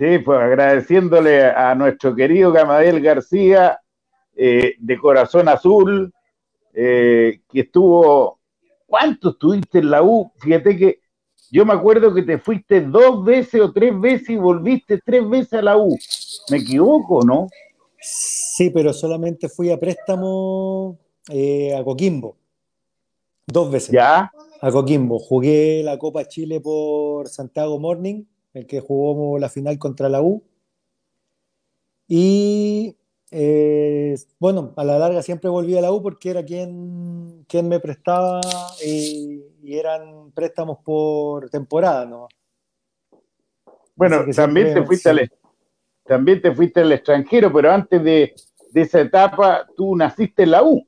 Sí, pues agradeciéndole a nuestro querido Gamadel García, eh, de Corazón Azul, eh, que estuvo. ¿Cuánto estuviste en la U? Fíjate que yo me acuerdo que te fuiste dos veces o tres veces y volviste tres veces a la U. ¿Me equivoco, no? Sí, pero solamente fui a préstamo eh, a Coquimbo. Dos veces. ¿Ya? A Coquimbo. Jugué la Copa Chile por Santiago Morning, el que jugó la final contra la U. Y eh, bueno, a la larga siempre volví a la U porque era quien, quien me prestaba y, eran préstamos por temporada, ¿no? Bueno, también te fuiste al también te fuiste al extranjero, pero antes de, esa etapa tú naciste en la U.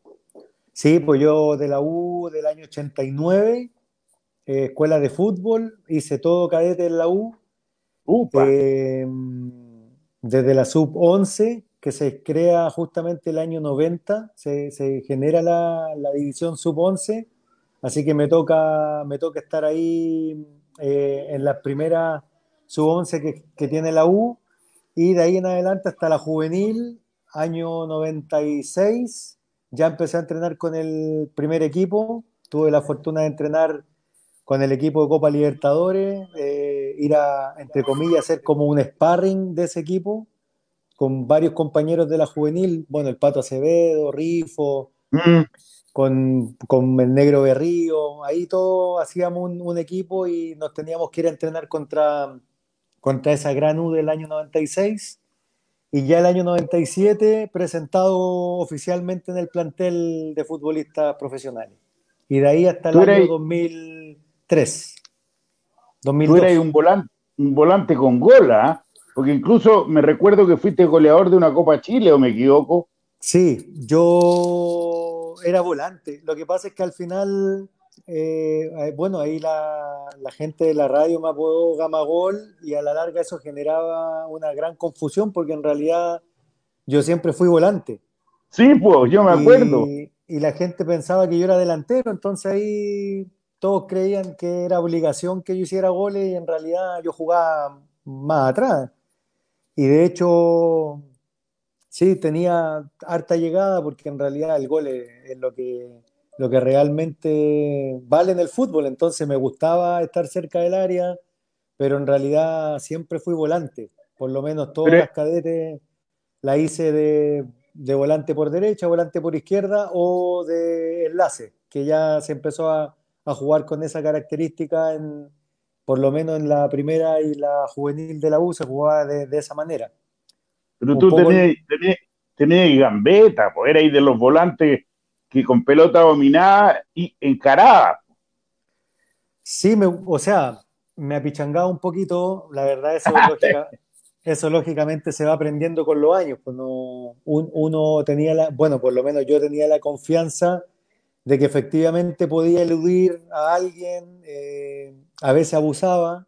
Sí, pues yo de la U del año 89, eh, escuela de fútbol, hice todo cadete en la U. Eh, desde la sub 11 que se crea justamente el año 90, se, genera la, división sub-11, así que me toca, me toca estar ahí eh, en la primera sub-11 que, tiene la U, y de ahí en adelante hasta la juvenil, año 96, ya empecé a entrenar con el primer equipo, tuve la fortuna de entrenar con el equipo de Copa Libertadores, eh, ir a, entre comillas, ser como un sparring de ese equipo, con varios compañeros de la juvenil, bueno, el Pato Acevedo, Rifo, mm. con, con, el Negro Berrío, ahí todos hacíamos un, equipo y nos teníamos que ir a entrenar contra, contra esa gran U del año 96. Y ya el año 97 presentado oficialmente en el plantel de futbolistas profesionales. Y de ahí hasta el año 2003. 2002. Tú eres un volante, un volante con gola. ¿ah? Porque incluso me recuerdo que fuiste goleador de una Copa Chile, ¿o me equivoco? Sí, yo era volante. Lo que pasa es que al final, eh, eh, bueno, ahí la, gente de la radio me apodó Gamagol y a la larga eso generaba una gran confusión porque en realidad yo siempre fui volante. Sí, pues, yo me acuerdo. Y, y la gente pensaba que yo era delantero, entonces ahí todos creían que era obligación que yo hiciera goles y en realidad yo jugaba más atrás. Y de hecho, sí, tenía harta llegada porque en realidad el gol es, lo, que, lo que realmente vale en el fútbol. Entonces me gustaba estar cerca del área, pero en realidad siempre fui volante. Por lo menos todas las cadetes la hice de, de, volante por derecha, volante por izquierda o de enlace, que ya se empezó a, a jugar con esa característica en, por lo menos en la primera y la juvenil de la U se jugaba de, esa manera. Pero tú tenías, tenías, gambeta, pues ahí de los volantes que con pelota dominada y encarada. Sí, me, o sea, me apichangaba un poquito, la verdad eso, eso lógicamente se va aprendiendo con los años, cuando pues uno tenía la, bueno, por lo menos yo tenía la confianza de que efectivamente podía eludir a alguien, eh, a veces abusaba,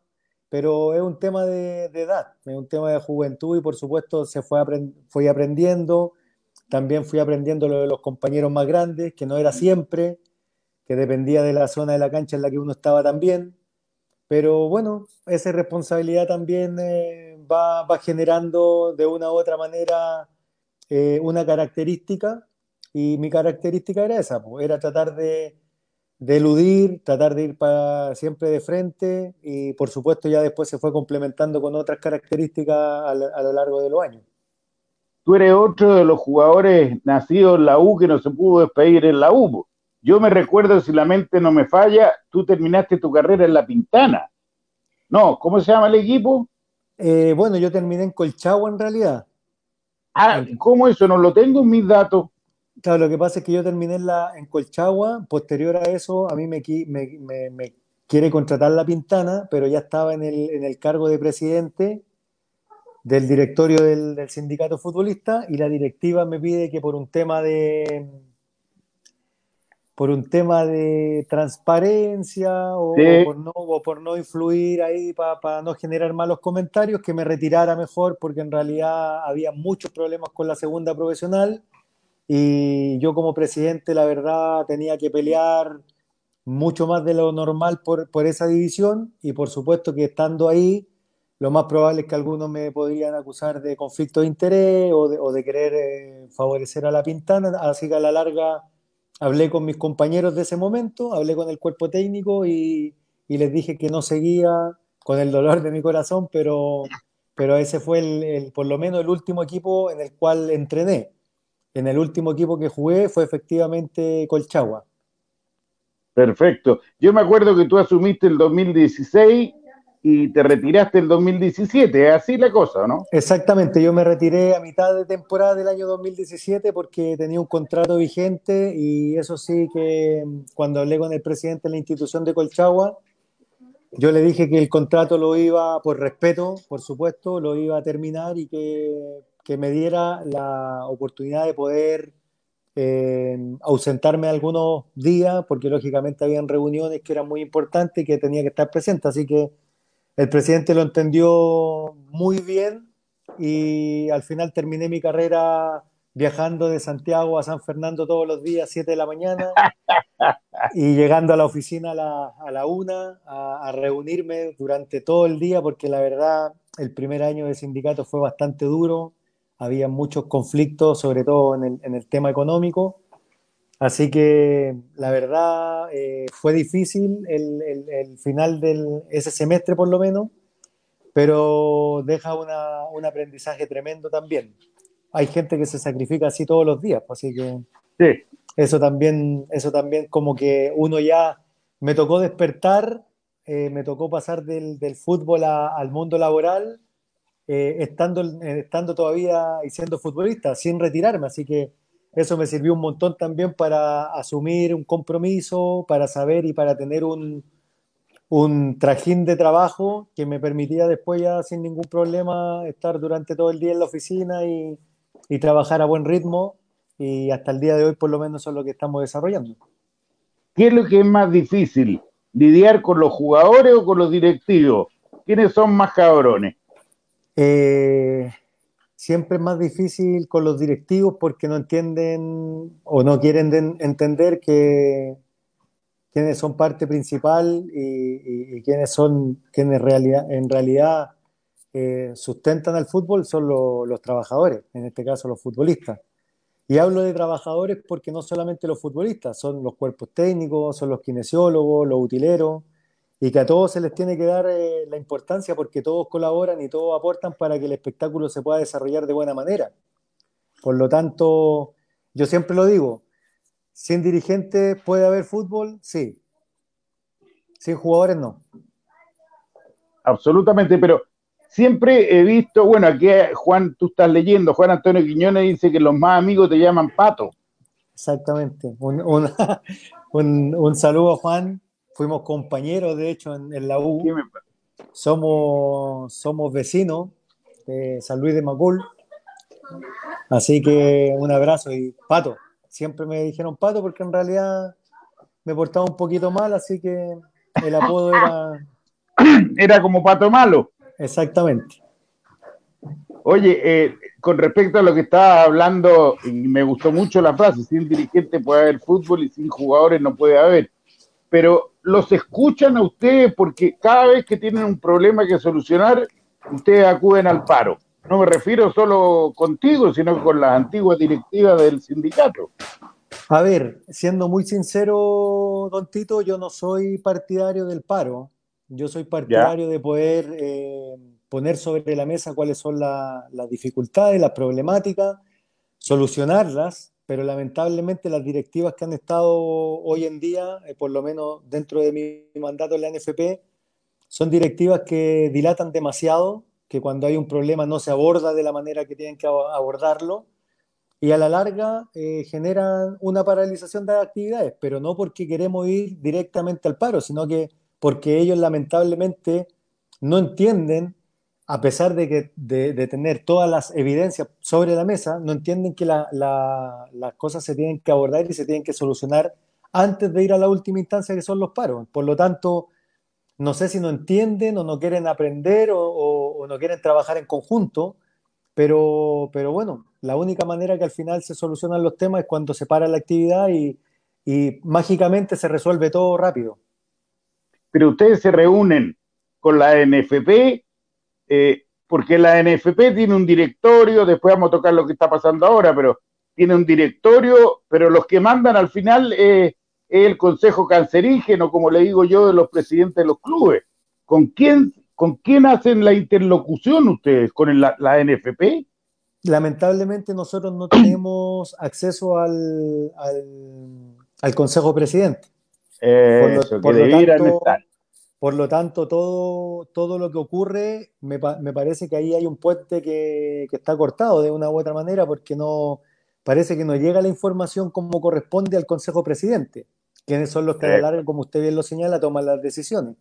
pero es un tema de, edad, es un tema de juventud y por supuesto se fue fui aprendiendo, también fui aprendiendo lo de los compañeros más grandes, que no era siempre, que dependía de la zona de la cancha en la que uno estaba también, pero bueno, esa responsabilidad también eh, va, generando de una u otra manera eh, una característica y mi característica era esa, era tratar de, eludir, tratar de ir para, siempre de frente y por supuesto ya después se fue complementando con otras características a, lo largo de los años. Tú eres otro de los jugadores nacidos en la U que no se pudo despedir en la U. Yo me recuerdo, si la mente no me falla, tú terminaste tu carrera en La Pintana. No, ¿cómo se llama el equipo? Eh, bueno, yo terminé en Colchagua en realidad. Ah, ¿cómo eso? No lo tengo en mis datos. Claro, lo que pasa es que yo terminé en, la, en Colchagua, posterior a eso a mí me, me, me, quiere contratar la Pintana, pero ya estaba en el, en el cargo de presidente del directorio del, del, sindicato futbolista y la directiva me pide que por un tema de por un tema de transparencia o, por, no, o por no influir ahí para no generar malos comentarios, que me retirara mejor porque en realidad había muchos problemas con la segunda profesional y yo como presidente, la verdad, tenía que pelear mucho más de lo normal por, por esa división y por supuesto que estando ahí lo más probable es que algunos me podrían acusar de conflicto de interés o de, querer eh, favorecer a la Pintana, así que a la larga hablé con mis compañeros de ese momento, hablé con el cuerpo técnico y, les dije que no seguía con el dolor de mi corazón, pero, pero ese fue el, por lo menos el último equipo en el cual entrené. En el último equipo que jugué fue efectivamente Colchagua. Perfecto. Yo me acuerdo que tú asumiste el 2016 y te retiraste el 2017, ¿es así la cosa, no? Exactamente, yo me retiré a mitad de temporada del año 2017 porque tenía un contrato vigente y eso sí que mm, cuando hablé con el presidente de la institución de Colchagua, yo le dije que el contrato lo iba, por respeto, por supuesto, lo iba a terminar y que, que me diera la oportunidad de poder eh, ausentarme algunos días, porque lógicamente habían reuniones que eran muy importantes y que tenía que estar presente. Así que el presidente lo entendió muy bien y al final terminé mi carrera viajando de Santiago a San Fernando todos los días, 7 de la mañana, y llegando a la oficina a la, a la una, a, reunirme durante todo el día, porque la verdad el primer año de sindicato fue bastante duro, había muchos conflictos, sobre todo en el, en el tema económico. Así que la verdad eh, fue difícil el, el, el, final de ese semestre por lo menos, pero deja una, un aprendizaje tremendo también. Hay gente que se sacrifica así todos los días, pues, así que sí. eso también, eso también como que uno ya me tocó despertar, eh, me tocó pasar del, del fútbol al mundo laboral eh, estando, eh, estando todavía y siendo futbolista, sin retirarme. Así que eso me sirvió un montón también para asumir un compromiso, para saber y para tener un, un trajín de trabajo que me permitía después ya sin ningún problema estar durante todo el día en la oficina y, y trabajar a buen ritmo. Y hasta el día de hoy por lo menos eso es lo que estamos desarrollando. ¿Qué es lo que es más difícil? ¿Lidiar con los jugadores o con los directivos? ¿Quiénes son más cabrones? Eh, siempre es más difícil con los directivos porque no entienden o no quieren entender que quienes son parte principal y, quienes son quienes realidad, en realidad eh, sustentan al fútbol son los trabajadores, en este caso los futbolistas. Y hablo de trabajadores porque no solamente los futbolistas, son los cuerpos técnicos, son los kinesiólogos, los utileros, y que a todos se les tiene que dar eh, la importancia porque todos colaboran y todos aportan para que el espectáculo se pueda desarrollar de buena manera. Por lo tanto, yo siempre lo digo, sin dirigentes puede haber fútbol, sí. Sin jugadores, no. Absolutamente, pero siempre he visto, bueno, aquí Juan, tú estás leyendo, Juan Antonio Quiñones dice que los más amigos te llaman pato. Exactamente. Un, un, un saludo, Juan, fuimos compañeros, de hecho, en, la U. Somos, somos vecinos de San Luis de Macul. Así que un abrazo y Pato. Siempre me dijeron Pato porque en realidad me portaba un poquito mal, así que el apodo era... Era como Pato Malo. Exactamente. Oye, eh, con respecto a lo que estaba hablando, me gustó mucho la frase, sin dirigente puede haber fútbol y sin jugadores no puede haber pero los escuchan a ustedes porque cada vez que tienen un problema que solucionar, ustedes acuden al paro. No me refiero solo contigo, sino con las antiguas directivas del sindicato. A ver, siendo muy sincero, don Tito, yo no soy partidario del paro. Yo soy partidario de poder eh, poner sobre la mesa cuáles son las dificultades, las problemáticas, solucionarlas pero lamentablemente las directivas que han estado hoy en día, eh, por lo menos dentro de mi mandato en la NFP, son directivas que dilatan demasiado, que cuando hay un problema no se aborda de la manera que tienen que abordarlo y a la larga eh, generan una paralización de actividades, pero no porque queremos ir directamente al paro, sino que porque ellos lamentablemente no entienden a pesar de, que, de, tener todas las evidencias sobre la mesa, no entienden que las cosas se tienen que abordar y se tienen que solucionar antes de ir a la última instancia que son los paros. Por lo tanto, no sé si no entienden o no quieren aprender o, no quieren trabajar en conjunto, pero, pero bueno, la única manera que al final se solucionan los temas es cuando se para la actividad y, y mágicamente se resuelve todo rápido. Pero ustedes se reúnen con la NFP eh, porque la NFP tiene un directorio, después vamos a tocar lo que está pasando ahora, pero tiene un directorio, pero los que mandan al final es el Consejo Cancerígeno, como le digo yo, de los presidentes de los clubes. ¿Con quién, con quién hacen la interlocución ustedes? ¿Con la, NFP? Lamentablemente nosotros no tenemos acceso al, al, Consejo Presidente. por, lo, tanto, por lo tanto, todo, todo lo que ocurre, me, me parece que ahí hay un puente que, que, está cortado de una u otra manera porque no parece que no llega la información como corresponde al Consejo Presidente, quienes son los que a como usted bien lo señala, toman las decisiones.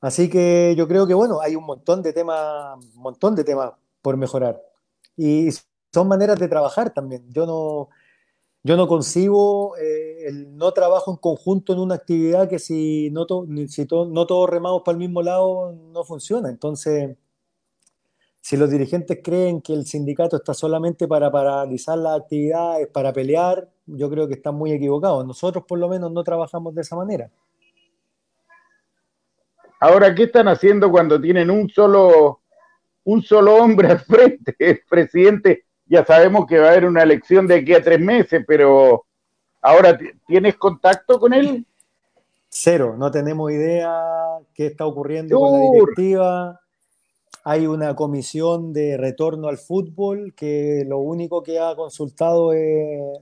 Así que yo creo que, bueno, hay un montón de temas, un montón de temas por mejorar. Y son maneras de trabajar también. Yo no, yo no concibo eh, el no trabajo en conjunto en una actividad que si no, si no todos remamos para el mismo lado no funciona. Entonces, si los dirigentes creen que el sindicato está solamente para paralizar las actividades, para pelear, yo creo que están muy equivocados. Nosotros por lo menos no trabajamos de esa manera. Ahora, ¿qué están haciendo cuando tienen un solo, un solo hombre al frente? El presidente, ya sabemos que va a haber una elección de aquí a tres meses, pero ahora, ¿tienes contacto con él? Cero, no tenemos idea qué está ocurriendo con la directiva. Hay una comisión de retorno al fútbol que lo único que ha consultado es,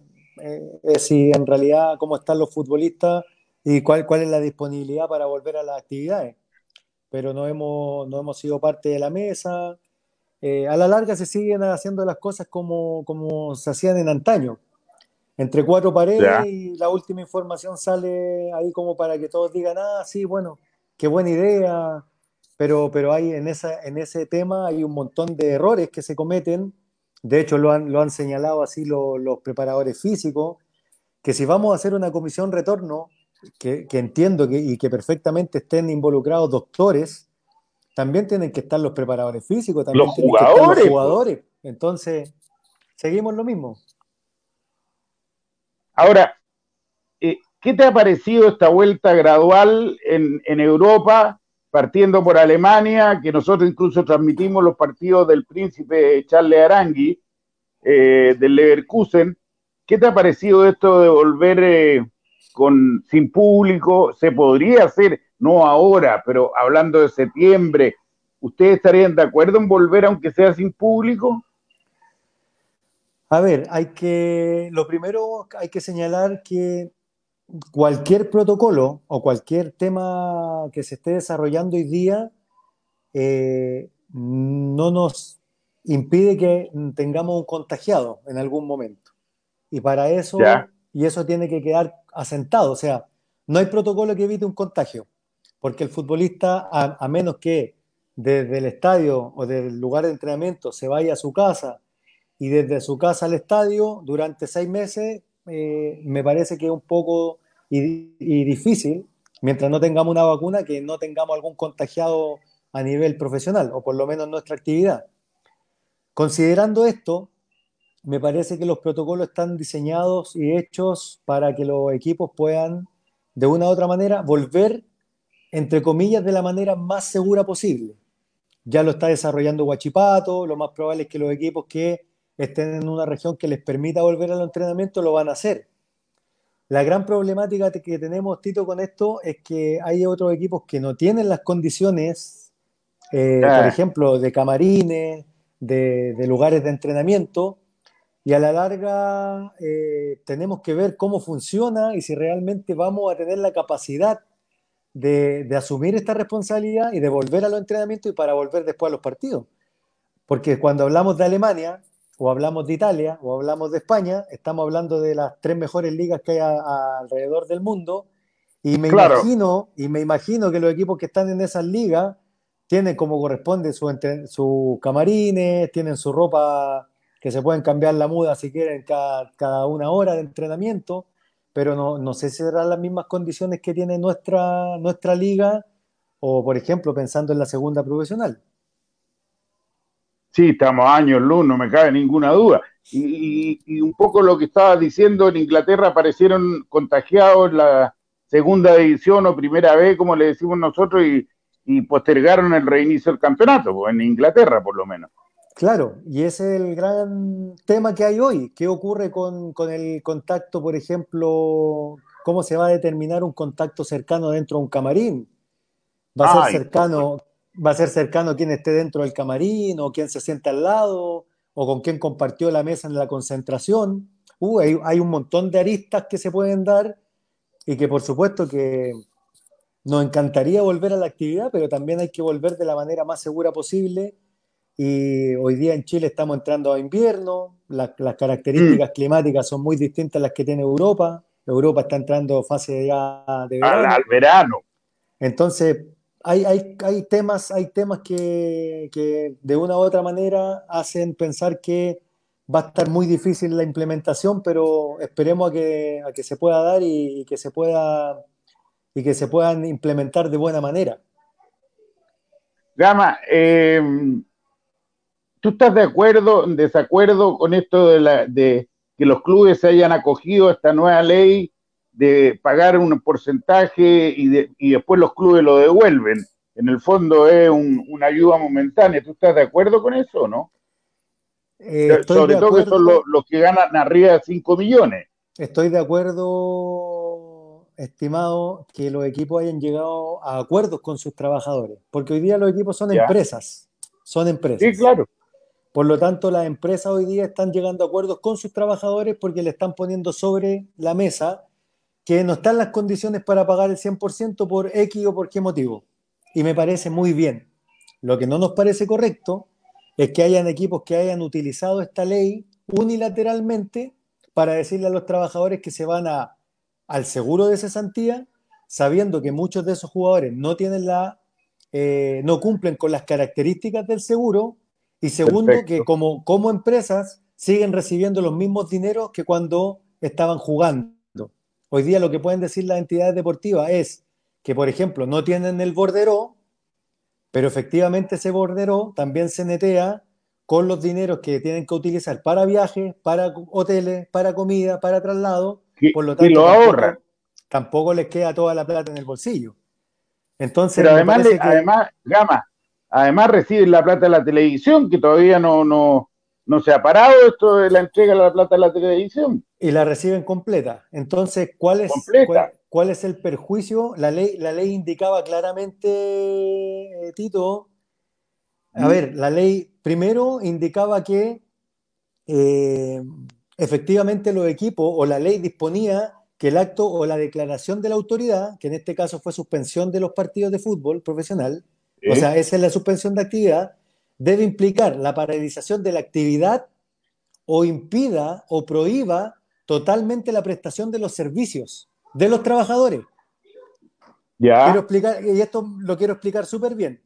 es si en realidad cómo están los futbolistas y cuál, cuál es la disponibilidad para volver a las actividades pero no hemos, no hemos sido parte de la mesa. Eh, a la larga se siguen haciendo las cosas como, como se hacían en antaño, entre cuatro paredes y la última información sale ahí como para que todos digan, ah, sí, bueno, qué buena idea, pero, pero hay en, esa, en ese tema hay un montón de errores que se cometen, de hecho lo han, lo han señalado así los preparadores físicos, que si vamos a hacer una comisión retorno, que, entiendo que, y que perfectamente estén involucrados doctores, también tienen que estar los preparadores físicos, también los jugadores. los jugadores. Entonces, seguimos lo mismo. Ahora, eh, ¿qué te ha parecido esta vuelta gradual en, en, Europa, partiendo por Alemania, que nosotros incluso transmitimos los partidos del príncipe Charles Arangui, eh, del Leverkusen? ¿Qué te ha parecido esto de volver eh, con, sin público, se podría hacer, no ahora, pero hablando de septiembre, ¿ustedes estarían de acuerdo en volver aunque sea sin público? A ver, hay que, lo primero hay que señalar que cualquier protocolo o cualquier tema que se esté desarrollando hoy día eh, no nos impide que tengamos un contagiado en algún momento. Y para eso, y eso tiene que quedar asentado. O sea, no hay protocolo que evite un contagio, porque el futbolista, a, menos que desde el estadio o del lugar de entrenamiento se vaya a su casa y desde su casa al estadio durante seis meses, eh, me parece que es un poco y, difícil, mientras no tengamos una vacuna, que no tengamos algún contagiado a nivel profesional, o por lo menos nuestra actividad. Considerando esto, me parece que los protocolos están diseñados y hechos para que los equipos puedan, de una u otra manera, volver, entre comillas, de la manera más segura posible. Ya lo está desarrollando Huachipato, lo más probable es que los equipos que estén en una región que les permita volver al entrenamiento lo van a hacer. La gran problemática que tenemos, Tito, con esto es que hay otros equipos que no tienen las condiciones, eh, por ejemplo, de camarines, de lugares de entrenamiento, y a la larga eh, tenemos que ver cómo funciona y si realmente vamos a tener la capacidad de, asumir esta responsabilidad y de volver a los entrenamientos y para volver después a los partidos. Porque cuando hablamos de Alemania, o hablamos de Italia, o hablamos de España, estamos hablando de las tres mejores ligas que hay alrededor del mundo. Y me, imagino, y me imagino que los equipos que están en esas ligas tienen como corresponde sus su camarines, tienen su ropa que se pueden cambiar la muda si quieren cada, una hora de entrenamiento, pero no, no sé si serán las mismas condiciones que tiene nuestra, nuestra liga o, por ejemplo, pensando en la segunda profesional. Sí, estamos años luz, no me cabe ninguna duda. Y, un poco lo que estaba diciendo, en Inglaterra aparecieron contagiados la segunda división o primera vez, como le decimos nosotros, y, y postergaron el reinicio del campeonato, en Inglaterra por lo menos. Claro, y ese es el gran tema que hay hoy. ¿Qué ocurre con, el contacto, por ejemplo? ¿Cómo se va a determinar un contacto cercano dentro de un camarín? ¿Va a ser cercano, va a ser cercano quien esté dentro del camarín o quien se sienta al lado o con quien compartió la mesa en la concentración? Uh, hay, hay un montón de aristas que se pueden dar y que por supuesto que nos encantaría volver a la actividad, pero también hay que volver de la manera más segura posible y hoy día en Chile estamos entrando a invierno, las características mm. climáticas son muy distintas a las que tiene Europa. Europa está entrando fase ya de verano. Al, verano. Entonces, hay, hay, hay, temas, hay temas que, que, de una u otra manera hacen pensar que va a estar muy difícil la implementación, pero esperemos a que, a que se pueda dar y, que se pueda y que se puedan implementar de buena manera. Gama, eh, ¿Tú estás de acuerdo, en desacuerdo con esto de, la, de que los clubes se hayan acogido a esta nueva ley de pagar un porcentaje y, y después los clubes lo devuelven? En el fondo es una ayuda momentánea. ¿Tú estás de acuerdo con eso o no? Eh, Sobre todo que son los, que ganan arriba de 5 millones. Estoy de acuerdo, estimado, que los equipos hayan llegado a acuerdos con sus trabajadores, porque hoy día los equipos son empresas, son empresas. Sí, claro. Por lo tanto, las empresas hoy día están llegando a acuerdos con sus trabajadores porque le están poniendo sobre la mesa que no están las condiciones para pagar el 100% por X o por qué motivo. Y me parece muy bien. Lo que no nos parece correcto es que hayan equipos que hayan utilizado esta ley unilateralmente para decirle a los trabajadores que se van al seguro de cesantía, sabiendo que muchos de esos jugadores no tienen la, eh, no cumplen con las características del seguro y segundo, que como, como empresas siguen recibiendo los mismos dineros que cuando estaban jugando. Hoy día lo que pueden decir las entidades deportivas es que, por ejemplo, no tienen el bordero, pero efectivamente ese bordero también se netea con los dineros que tienen que utilizar para viajes, para hoteles, para comida, para traslado. por lo tanto, y lo ahorran. Tampoco les queda toda la plata en el bolsillo. Entonces, pero además, además, Gama, Además reciben la plata de la televisión, que todavía no, no, no se ha parado esto de la entrega de la plata de la televisión. Y la reciben completa. Entonces, ¿cuál es, cuál, es el perjuicio? La ley, la ley indicaba claramente, eh, Tito, a mm. ver, la ley primero indicaba que eh, efectivamente los equipos o la ley disponía que el acto o la declaración de la autoridad, que en este caso fue suspensión de los partidos de fútbol profesional, o sea, esa es la suspensión de actividad, debe implicar la paralización de la actividad o impida o prohíba totalmente la prestación de los servicios de los trabajadores. Ya. Quiero explicar, y esto lo quiero explicar súper bien.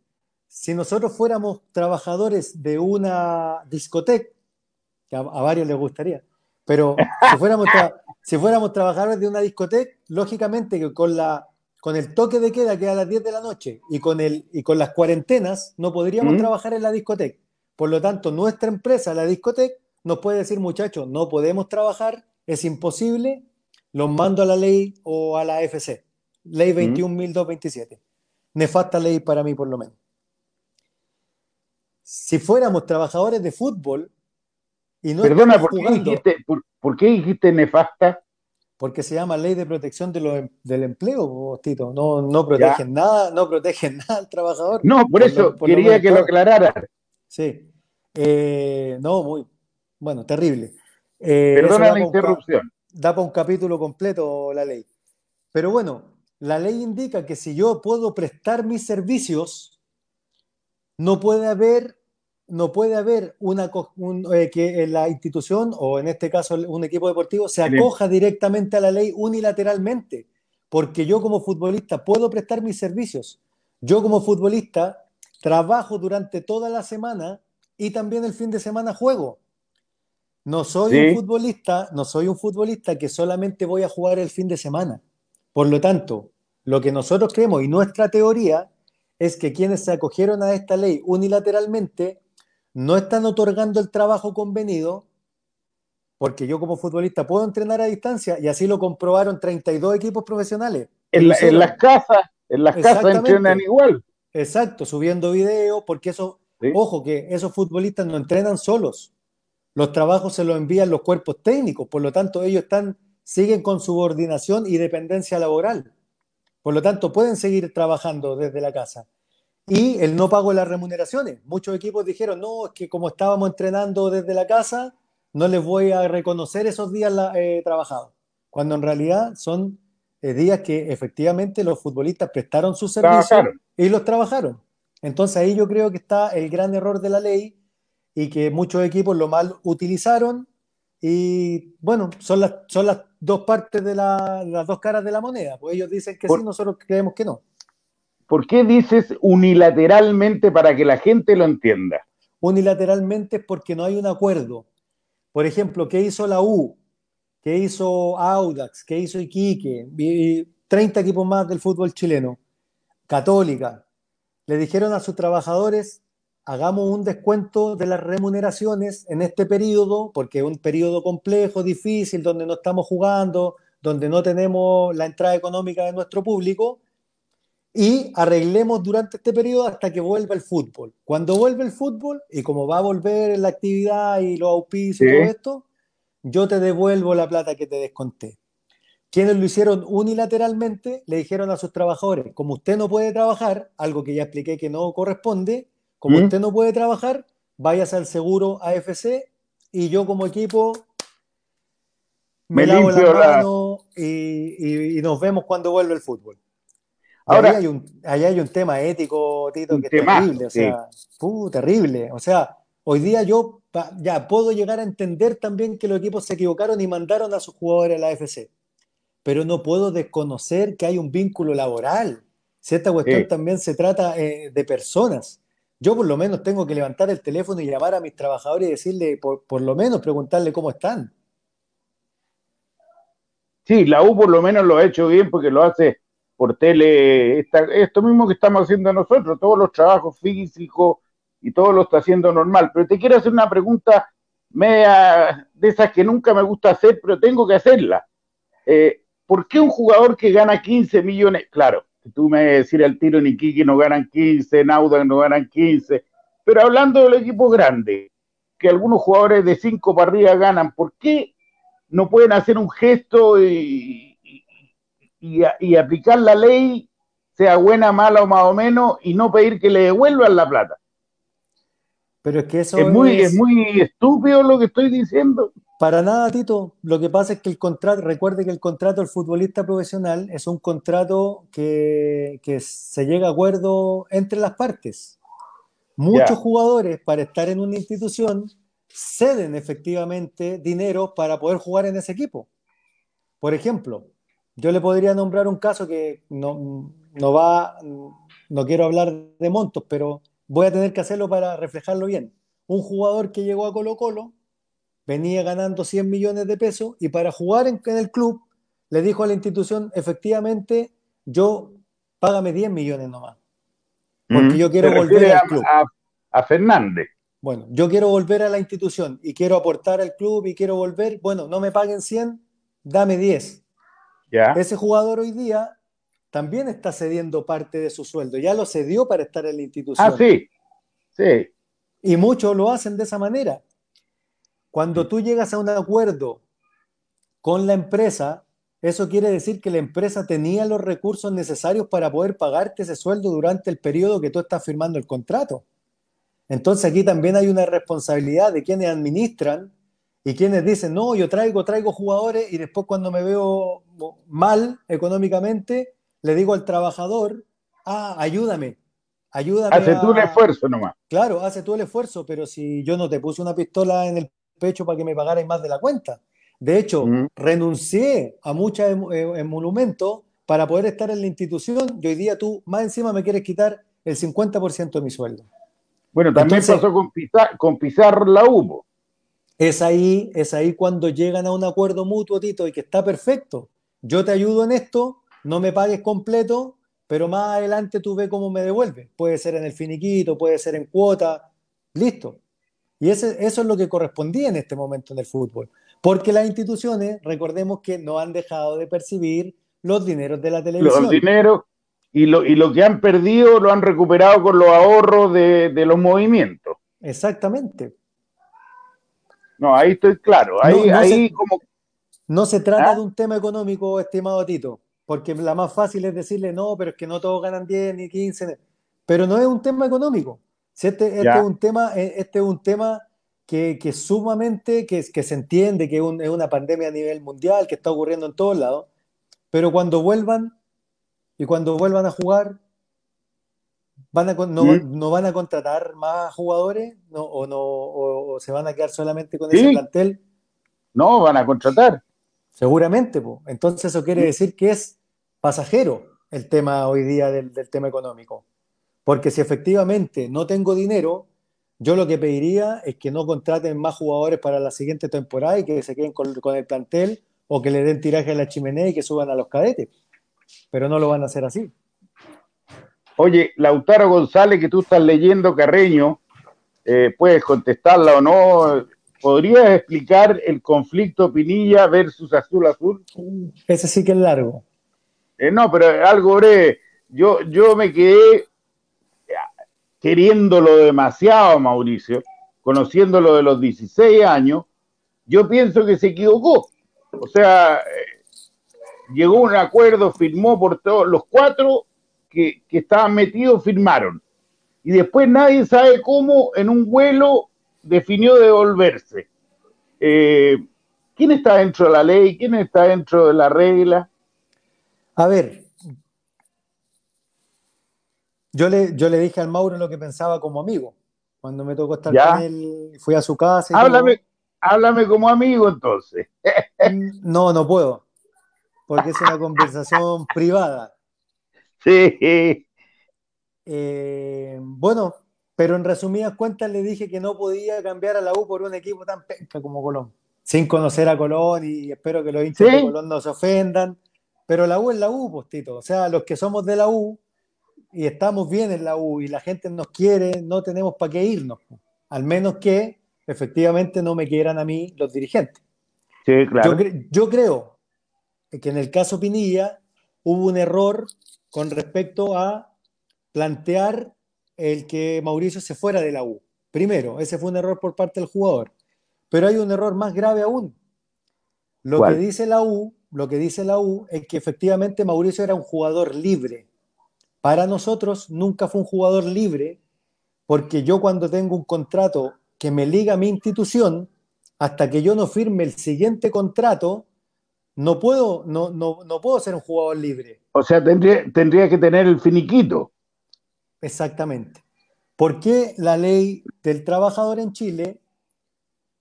Si nosotros fuéramos trabajadores de una discoteca, que a, varios les gustaría, pero si fuéramos, si fuéramos trabajadores de una discoteca, lógicamente que con la con el toque de queda que a las 10 de la noche y con, el, y con las cuarentenas no podríamos trabajar en la discoteca. Por lo tanto, nuestra empresa, la discoteca, nos puede decir, muchachos, no podemos trabajar, es imposible, los mando a la ley o a la FC. Ley 21.227. Nefasta ley para mí, por lo menos. Si fuéramos trabajadores de fútbol y no Perdona, ¿por, dijiste, ¿por qué dijiste nefasta? Porque se llama ley de protección em, del empleo, Tito. No, no protegen nada, no protegen nada al trabajador. No, por, eso quería que lo aclarara. Sí. Eh, no, muy, bueno, terrible. Eh, Perdona la interrupción. da para un capítulo completo la ley. Pero bueno, la ley indica que si yo puedo prestar mis servicios, no puede haber no puede haber una, eh, que la institución, o en este caso un equipo deportivo, se acoja directamente a la ley unilateralmente, porque yo como futbolista puedo prestar mis servicios. Yo como futbolista trabajo durante toda la semana y también el fin de semana juego. No soy un futbolista, no soy un futbolista que solamente voy a jugar el fin de semana. Por lo tanto, lo que nosotros creemos y nuestra teoría es que quienes se acogieron a esta ley unilateralmente no están otorgando el trabajo convenido, porque yo como futbolista puedo entrenar a distancia y así lo comprobaron 32 equipos profesionales. En, las casas, en las casas entrenan igual. Exacto, subiendo videos, porque eso, ojo, que esos futbolistas no entrenan solos. Los trabajos se los envían los cuerpos técnicos, por lo tanto, ellos están, siguen con subordinación y dependencia laboral. Por lo tanto, pueden seguir trabajando desde la casa. Y el no pago de las remuneraciones. Muchos equipos dijeron, no, es que como estábamos entrenando desde la casa, no les voy a reconocer esos días eh, trabajados. Cuando en realidad son eh, días que efectivamente los futbolistas prestaron su servicio y los trabajaron. Entonces ahí yo creo que está el gran error de la ley y que muchos equipos lo mal utilizaron y bueno, son las, son las dos partes de las dos caras de la moneda. Pues ellos dicen que sí, nosotros creemos que no. ¿Por qué dices unilateralmente para que la gente lo entienda? Unilateralmente es porque no hay un acuerdo. Por ejemplo, ¿qué hizo la U? ¿Qué hizo Audax? ¿Qué hizo Iquique? Y 30 equipos más del fútbol chileno. Católica. Le dijeron a sus trabajadores, hagamos un descuento de las remuneraciones en este periodo, porque es un periodo complejo, difícil, donde no estamos jugando, donde no tenemos la entrada económica de nuestro público, y arreglemos durante este periodo hasta que vuelva el fútbol. Cuando vuelve el fútbol, y como va a volver la actividad y los auspicios y todo esto, yo te devuelvo la plata que te desconté. Quienes lo hicieron unilateralmente le dijeron a sus trabajadores, como usted no puede trabajar, algo que ya expliqué que no corresponde, como ¿Mm? usted no puede trabajar, váyase al seguro AFC y yo como equipo me, lavo la mano y, nos vemos cuando vuelve el fútbol. Ahora, hay un, hay un tema ético, Tito, que es terrible, o sea, terrible. O sea, hoy día yo ya puedo llegar a entender también que los equipos se equivocaron y mandaron a sus jugadores a la AFC, pero no puedo desconocer que hay un vínculo laboral. Si esta cuestión también se trata eh, de personas yo por lo menos tengo que levantar el teléfono y llamar a mis trabajadores y decirle, por, lo menos preguntarle cómo están. Sí, la U por lo menos lo ha hecho bien porque lo hace por tele, esto mismo que estamos haciendo nosotros, todos los trabajos físicos y todo lo está haciendo normal. Pero te quiero hacer una pregunta media de esas que nunca me gusta hacer, pero tengo que hacerla. Eh, ¿Por qué un jugador que gana 15 millones, claro, tú me decir al tiro en Iquique no ganan 15, en Auda no ganan 15, pero hablando del equipo grande, que algunos jugadores de 5 para arriba ganan, ¿por qué no pueden hacer un gesto y, y, aplicar la ley, sea buena, mala o más o menos, y no pedir que le devuelvan la plata? Pero es que eso es muy, es muy estúpido lo que estoy diciendo. Para nada, Tito. Lo que pasa es que el contrato, recuerde que el contrato del futbolista profesional es un contrato que, se llega a acuerdo entre las partes. Muchos jugadores, para estar en una institución, ceden efectivamente dinero para poder jugar en ese equipo. Por ejemplo, yo le podría nombrar un caso que no, no va, no quiero hablar de montos, pero voy a tener que hacerlo para reflejarlo bien. Un jugador que llegó a Colo Colo venía ganando 100 millones de pesos y para jugar en, el club le dijo a la institución, efectivamente, yo págame 10 millones nomás. Porque yo quiero volver al club. A, Fernández. Bueno, yo quiero volver a la institución y quiero aportar al club y quiero volver. Bueno, no me paguen 100, dame 10. Ese jugador hoy día también está cediendo parte de su sueldo. Ya lo cedió para estar en la institución. Ah, sí. Sí. Y muchos lo hacen de esa manera. Cuando tú llegas a un acuerdo con la empresa, eso quiere decir que la empresa tenía los recursos necesarios para poder pagarte ese sueldo durante el periodo que tú estás firmando el contrato. Entonces aquí también hay una responsabilidad de quienes administran y quienes dicen, no, yo traigo, traigo jugadores y después cuando me veo mal económicamente, le digo al trabajador, ah, ayúdame, ayúdame. Hace tú el esfuerzo nomás. Claro, hace tú el esfuerzo, pero si yo no te puse una pistola en el pecho para que me pagaran más de la cuenta. De hecho, renuncié a muchos eh, monumentos para poder estar en la institución y hoy día tú más encima me quieres quitar el 50% de mi sueldo. Bueno, también pasó con, con Pizarro la hubo. Es ahí, es ahí cuando llegan a un acuerdo mutuo, Tito, y que está perfecto. Yo te ayudo en esto, no me pagues completo, pero más adelante tú ves cómo me devuelves. Puede ser en el finiquito, puede ser en cuota, listo. Y ese, eso es lo que correspondía en este momento en el fútbol. Porque las instituciones, recordemos que no han dejado de percibir los dineros de la televisión. Los dineros. y lo, y lo que han perdido lo han recuperado con los ahorros de, los movimientos. Exactamente. No, ahí estoy claro. Ahí, no, ahí se, como. No se trata ¿Ah? de un tema económico, estimado Tito, porque la más fácil es decirle no, pero es que no todos ganan 10 ni 15. Pero no es un tema económico. Este, este es un tema, eh, este es un tema que, que sumamente, que, que, se entiende que es, es una pandemia a nivel mundial, que está ocurriendo en todos lados, pero cuando vuelvan y cuando vuelvan a jugar, van a, no, no, van a contratar más jugadores no, o, no, o, se van a quedar solamente con ese plantel. No, van a contratar. Seguramente, pues. entonces eso quiere decir que es pasajero el tema hoy día del, del, tema económico. Porque si efectivamente no tengo dinero, yo lo que pediría es que no contraten más jugadores para la siguiente temporada y que se queden con, con el plantel o que le den tiraje a la chimenea y que suban a los cadetes pero no lo van a hacer así. Oye, Lautaro González, que tú estás leyendo Carreño, eh, puedes contestarla o no. ¿Podrías explicar el conflicto Pinilla versus Azul Azul? Ese sí que es largo. Eh, no, pero algo breve. Yo, yo me quedé queriéndolo demasiado, Mauricio, conociéndolo de los 16 años. Yo pienso que se equivocó. O sea, eh, llegó a un acuerdo, firmó por todos los cuatro que, estaban metidos, firmaron. Y después nadie sabe cómo en un vuelo definió devolverse. Eh, ¿Quién está dentro de la ley? ¿Quién está dentro de la regla? A ver, yo le, yo le dije al Mauro lo que pensaba como amigo. Cuando me tocó estar con él, fui a su casa. háblame, háblame como amigo entonces. no, no puedo porque es una conversación privada. Sí. Eh, bueno, pero en resumidas cuentas le dije que no podía cambiar a la U por un equipo tan penca como Colón, sin conocer a Colón y espero que los hinchas de Colón no se ofendan, pero la U es la U, postito, o sea, los que somos de la U y estamos bien en la U y la gente nos quiere, no tenemos para qué irnos, al menos que efectivamente no me quieran a mí los dirigentes. Sí, claro. Yo, yo creo, que en el caso Pinilla hubo un error con respecto a plantear el que Mauricio se fuera de la U. Primero, ese fue un error por parte del jugador. Pero hay un error más grave aún. Lo que dice la U, lo que dice la U es que efectivamente Mauricio era un jugador libre. Para nosotros nunca fue un jugador libre, porque yo cuando tengo un contrato que me liga a mi institución, hasta que yo no firme el siguiente contrato, no puedo, no, no, no puedo ser un jugador libre. O sea, tendría, tendría que tener el finiquito. Exactamente. ¿Por qué la ley del trabajador en Chile,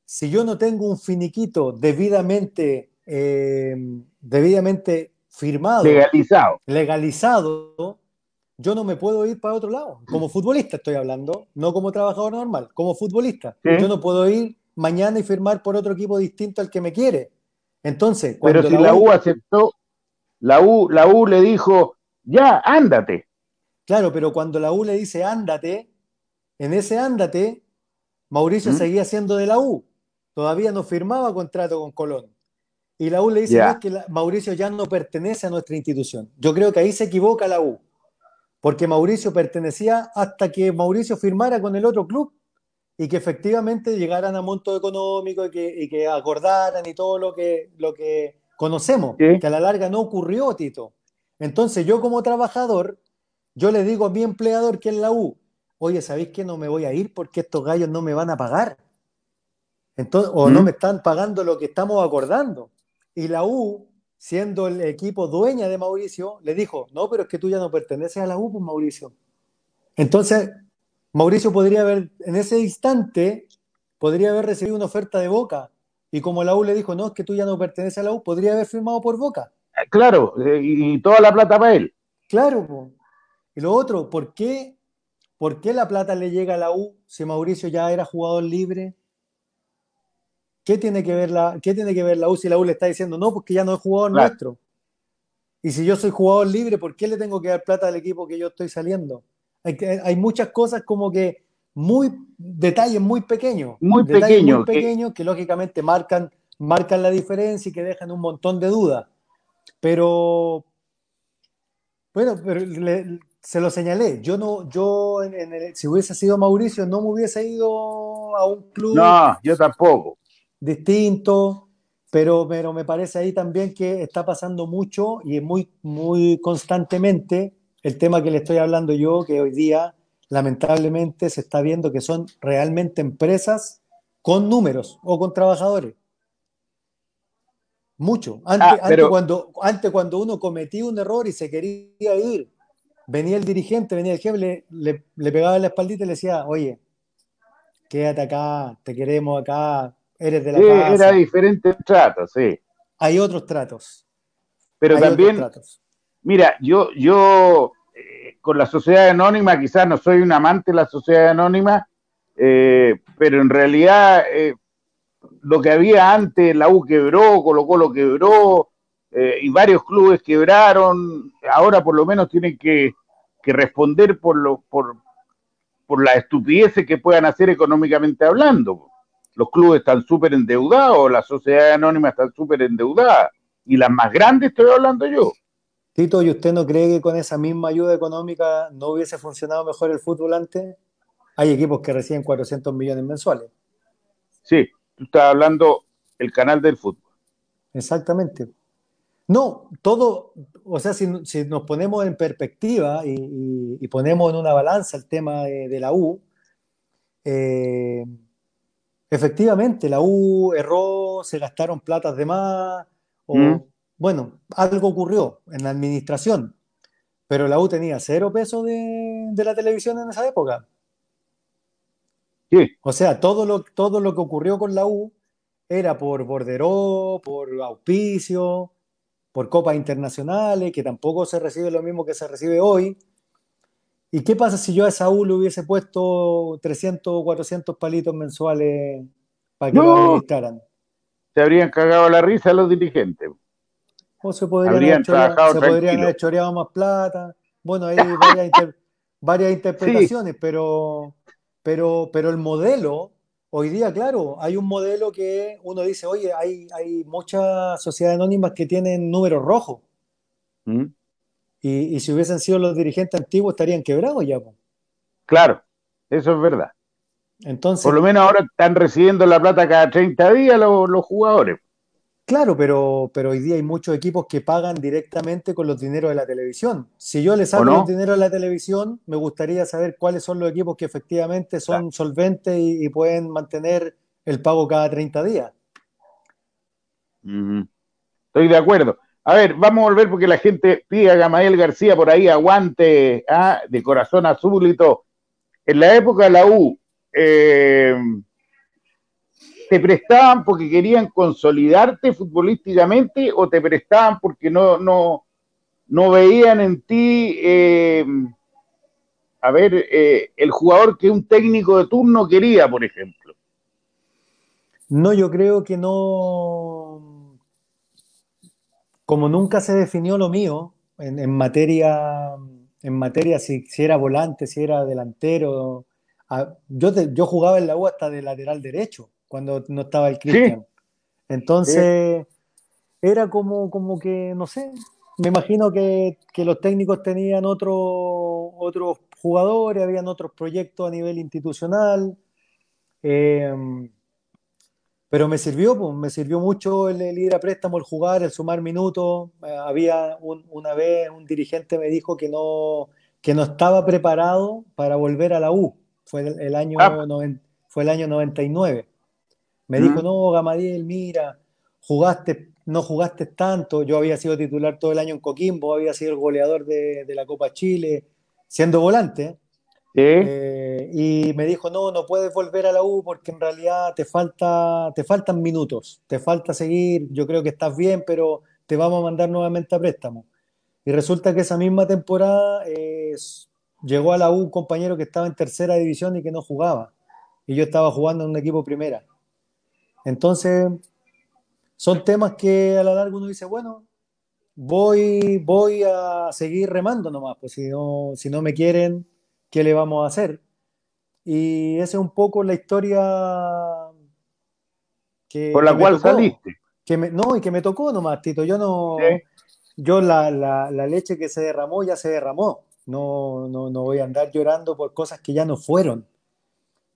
si yo no tengo un finiquito debidamente, eh, debidamente firmado, legalizado, legalizado, yo no me puedo ir para otro lado. Como futbolista estoy hablando, no como trabajador normal, como futbolista. Yo no puedo ir mañana y firmar por otro equipo distinto al que me quiere. Entonces, pero si la U, aceptó, la U, la U le dijo, ya, ándate. Claro, pero cuando la U le dice ándate, en ese ándate, Mauricio ¿Mm? seguía siendo de la U. Todavía no firmaba contrato con Colón. Y la U le dice que Mauricio ya no pertenece a nuestra institución. Yo creo que ahí se equivoca la U. Porque Mauricio pertenecía hasta que Mauricio firmara con el otro club y que efectivamente llegaran a monto económico y que, y que acordaran y todo lo que, lo que conocemos, que a la larga no ocurrió, Tito. Entonces yo como trabajador, yo le digo a mi empleador que es la U, oye, ¿sabéis que no me voy a ir porque estos gallos no me van a pagar? Entonces, o no me están pagando lo que estamos acordando. Y la U, siendo el equipo dueña de Mauricio, le dijo, no, pero es que tú ya no perteneces a la U, pues Mauricio. Entonces, Mauricio podría haber, en ese instante, podría haber recibido una oferta de Boca. Y como la U le dijo, no, es que tú ya no perteneces a la U, podría haber firmado por Boca. Eh, claro, eh, y toda la plata para él. Claro. Y lo otro, ¿por qué, ¿por qué la plata le llega a la U si Mauricio ya era jugador libre? ¿Qué tiene que ver la, qué tiene que ver la U si la U le está diciendo, no, porque ya no es jugador nuestro? Y si yo soy jugador libre, ¿por qué le tengo que dar plata al equipo que yo estoy saliendo? Hay, muchas cosas como que muy detalles muy pequeños. Muy pequeños. Muy pequeños que, lógicamente marcan, marcan la diferencia y que dejan un montón de dudas. Pero, Bueno, pero se lo señalé. Yo no, yo si hubiese sido Mauricio, no me hubiese ido a un club. No, yo tampoco. Distinto, pero, pero me parece ahí también que está pasando mucho y muy, muy constantemente el tema que le estoy hablando yo, que hoy día lamentablemente se está viendo que son realmente empresas con números o con trabajadores. Mucho. Antes, ah, cuando, antes cuando uno cometía un error y se quería ir, venía el dirigente, venía el jefe, le, pegaba en la espaldita y le decía, oye, quédate acá, te queremos acá, eres de la sí, Era diferente trato, sí. Hay otros tratos. Pero también, mira, yo, yo eh, con la sociedad anónima, quizás no soy un amante de la sociedad anónima, eh, pero en realidad eh, lo que había antes, la U quebró, Colo Colo quebró, y varios clubes quebraron, ahora por lo menos tienen que, responder por, lo, por, por las estupideces que puedan hacer económicamente hablando. Los clubes están súper endeudados, la sociedad anónima está súper endeudada, y las más grandes estoy hablando yo. Tito, ¿y usted no cree que con esa misma ayuda económica no hubiese funcionado mejor el fútbol antes? Hay equipos que reciben 400 millones mensuales. Sí, tú estás hablando el canal del fútbol. Exactamente. No, todo, o sea, si, nos ponemos en perspectiva y, ponemos en una balanza el tema de, la U, eh, efectivamente, la U erró, se gastaron platas de más, o, mm. Bueno, algo ocurrió en la administración, pero la U tenía cero peso de, de la televisión en esa época. O sea, todo lo, todo lo que ocurrió con la U era por borderó, por auspicio, por copas internacionales, que tampoco se recibe lo mismo que se recibe hoy. ¿Y qué pasa si yo a esa U le hubiese puesto 300 o 400 palitos mensuales para que lo administraran? Se habrían cagado la risa los dirigentes. O se podrían, haber, choreado, se podrían haber choreado más plata. Bueno, hay varias, interpretaciones, pero pero, pero el modelo, hoy día, claro, hay un modelo que uno dice, oye, hay, hay muchas sociedades anónimas que tienen números rojos. ¿Mm? Y, si hubiesen sido los dirigentes antiguos, estarían quebrados ya. Claro, eso es verdad. Entonces, Por lo menos ahora están recibiendo la plata cada 30 días los jugadores. Claro, pero, pero hoy día hay muchos equipos que pagan directamente con los dineros de la televisión. Si yo les saco el dinero de la televisión, me gustaría saber cuáles son los equipos que efectivamente son solventes y, pueden mantener el pago cada 30 días. Estoy de acuerdo. A ver, vamos a volver porque la gente pide a Gamael García por ahí, aguante ¿ah? de corazón azul y todo. En la época de la U, eh, ¿Te prestaban porque querían consolidarte futbolísticamente o te prestaban porque no, no, no veían en ti, eh, a ver, eh, el jugador que un técnico de turno quería, por ejemplo? No, yo creo que no. Como nunca se definió lo mío en, materia, en materia si, era volante, si era delantero. yo, yo jugaba en la U hasta de lateral derecho cuando no estaba el Cristian. Entonces, era como, como que, no sé, me imagino que, los técnicos tenían otro, otros jugadores, habían otros proyectos a nivel institucional. Em, pero me sirvió, pues, me sirvió mucho el, ir a préstamo, el jugar, el sumar minutos. Eh, había una vez un dirigente me dijo que no, que no estaba preparado para volver a la U. Fue el, año, ah. fue el año 99. Me dijo, no, Gamadiel, mira, jugaste, no jugaste tanto. Yo había sido titular todo el año en Coquimbo, había sido el goleador de, la Copa Chile, siendo volante. Eh, y me dijo, no, no puedes volver a la U porque en realidad te, falta, te faltan minutos, te falta seguir, yo creo que estás bien, pero te vamos a mandar nuevamente a préstamo. Y resulta que esa misma temporada llegó a la U un compañero que estaba en tercera división y que no jugaba. Y yo estaba jugando en un equipo primera. Entonces, son temas que a la larga uno dice, bueno, voy, voy a seguir remando nomás, pues si no, si no me quieren, ¿qué le vamos a hacer? Y esa es un poco la historia que... Por la cual saliste. Que no, y que me tocó nomás, Tito. Yo no... yo la, la, la, leche que se derramó ya se derramó. No, no, no voy a andar llorando por cosas que ya no fueron.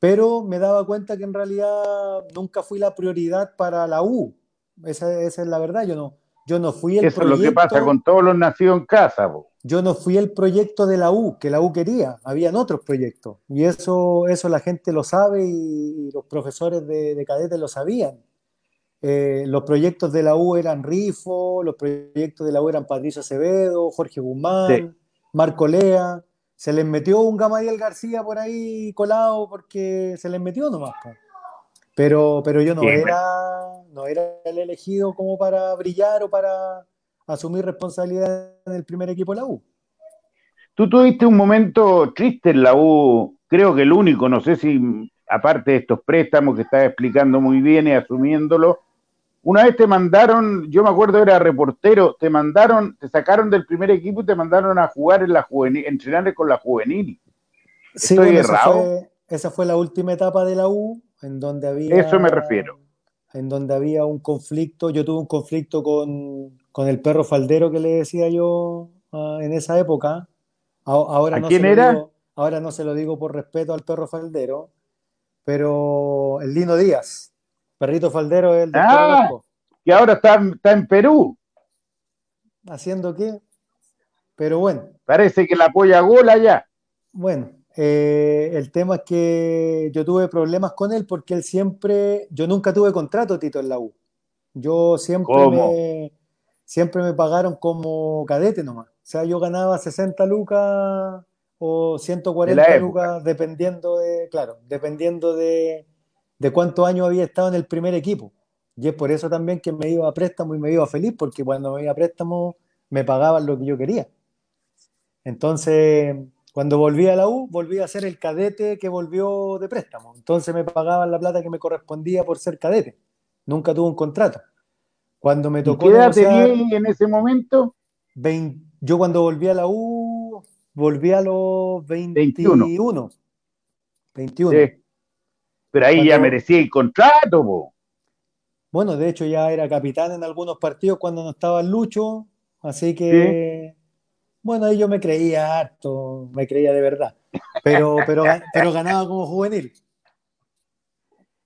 Pero me daba cuenta que en realidad nunca fui la prioridad para la U. Esa, esa es la verdad. Yo no, yo no fui el Eso es lo que pasa con todos los nacidos en casa. Yo no fui el proyecto de la U, que la U quería. Habían otros proyectos. Y eso, eso la gente lo sabe y, los profesores de, de cadetes lo sabían. Eh, los proyectos de la U eran Rifo, los proyectos de la U eran Patricio Acevedo, Jorge Guzmán, Marco Lea. Se les metió un Gamadiel García por ahí colado porque se les metió nomás. Pero, pero yo no era no era el elegido como para brillar o para asumir responsabilidad en el primer equipo de la U. Tú tuviste un momento triste en la U, creo que el único, no sé si aparte de estos préstamos que estás explicando muy bien y asumiéndolo, una vez te mandaron, yo me acuerdo era reportero, te mandaron, te sacaron del primer equipo y te mandaron a jugar en la juvenil, entrenar con la juvenil. Sí, Esa fue, esa fue la última etapa de la U, en donde había... Eso me refiero en donde había un conflicto, yo tuve un conflicto con, el perro faldero que le decía yo ah, en esa época. ahora no quién era? Digo, ahora no se lo digo por respeto al perro faldero, pero el Lino Díaz, perrito faldero es el de ah, y ahora está, está en Perú. ¿Haciendo qué? Pero bueno. Parece que la apoya Gola ya. Bueno, eh, el tema es que yo tuve problemas con él porque él siempre, yo nunca tuve contrato, Tito, en la U. Yo siempre me, siempre me pagaron como cadete nomás. O sea, yo ganaba 60 lucas o 140 lucas dependiendo de, claro, dependiendo de, de cuántos años había estado en el primer equipo. Y es por eso también que me iba a préstamo y me iba feliz, porque cuando me iba a préstamo me pagaban lo que yo quería. Entonces, cuando volví a la U, volví a ser el cadete que volvió de préstamo. Entonces me pagaban la plata que me correspondía por ser cadete. Nunca tuve un contrato. Cuando me tocó. ¿Qué edad tenía en ese momento? yo cuando volví a la U, volví a los 21. 21. Pero ahí ya merecía el contrato, Bueno, de hecho ya era capitán en algunos partidos cuando no estaba el Lucho, así que bueno, ahí yo me creía harto, me creía de verdad, pero, pero, pero ganaba como juvenil.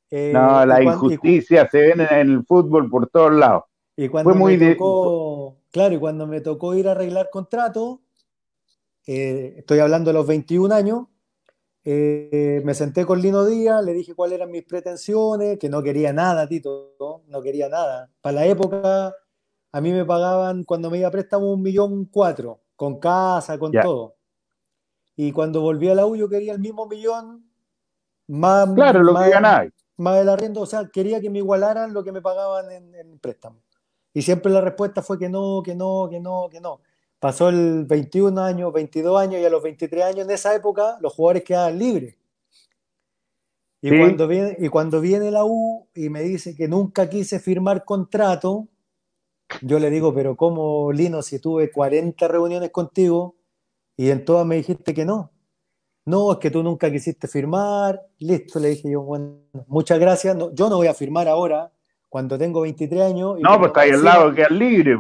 Eh, no, la injusticia se ve en, el fútbol por todos lados. Y cuando muy me tocó, claro, y cuando me tocó ir a arreglar contrato, eh, estoy hablando de los 21 años, eh, me senté con Lino Díaz, le dije cuáles eran mis pretensiones, que no quería nada, Tito, no, no quería nada. Para la época, a mí me pagaban cuando me iba a préstamo un millón cuatro con casa, con todo. Y cuando volví a la U yo quería el mismo millón, más, claro, lo que ganáis. Más el arriendo, o sea, quería que me igualaran lo que me pagaban en, en préstamo. Y siempre la respuesta fue que no, que no, que no, que no. Pasó el 21 años, 22 años y a los 23 años en esa época los jugadores quedaban libres. Y, cuando viene, y cuando viene la U y me dice que nunca quise firmar contrato, yo le digo, pero ¿cómo, Lino, si tuve 40 reuniones contigo y en todas me dijiste que no? No, es que tú nunca quisiste firmar. Listo, le dije yo, bueno, muchas gracias. yo no voy a firmar ahora, cuando tengo 23 años. no, pues está ahí al lado, que es libre.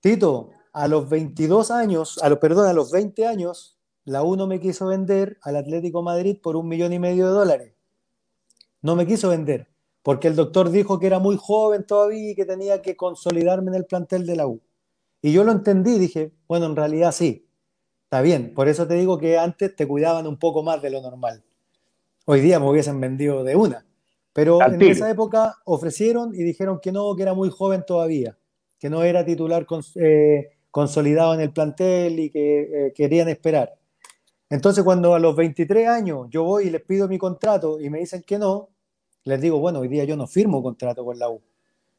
Tito, a los 22 años, a los, perdón, a los 20 años, la UNO me quiso vender al Atlético Madrid por un millón y medio de dólares. No me quiso vender porque el doctor dijo que era muy joven todavía y que tenía que consolidarme en el plantel de la U. Y yo lo entendí, dije, bueno, en realidad sí, está bien, por eso te digo que antes te cuidaban un poco más de lo normal. Hoy día me hubiesen vendido de una, pero en esa época ofrecieron y dijeron que no, que era muy joven todavía, que no era titular eh, consolidado en el plantel y que eh, querían esperar. Entonces cuando a los 23 años yo voy y les pido mi contrato y me dicen que no, les digo, bueno, hoy día yo no firmo contrato con la U.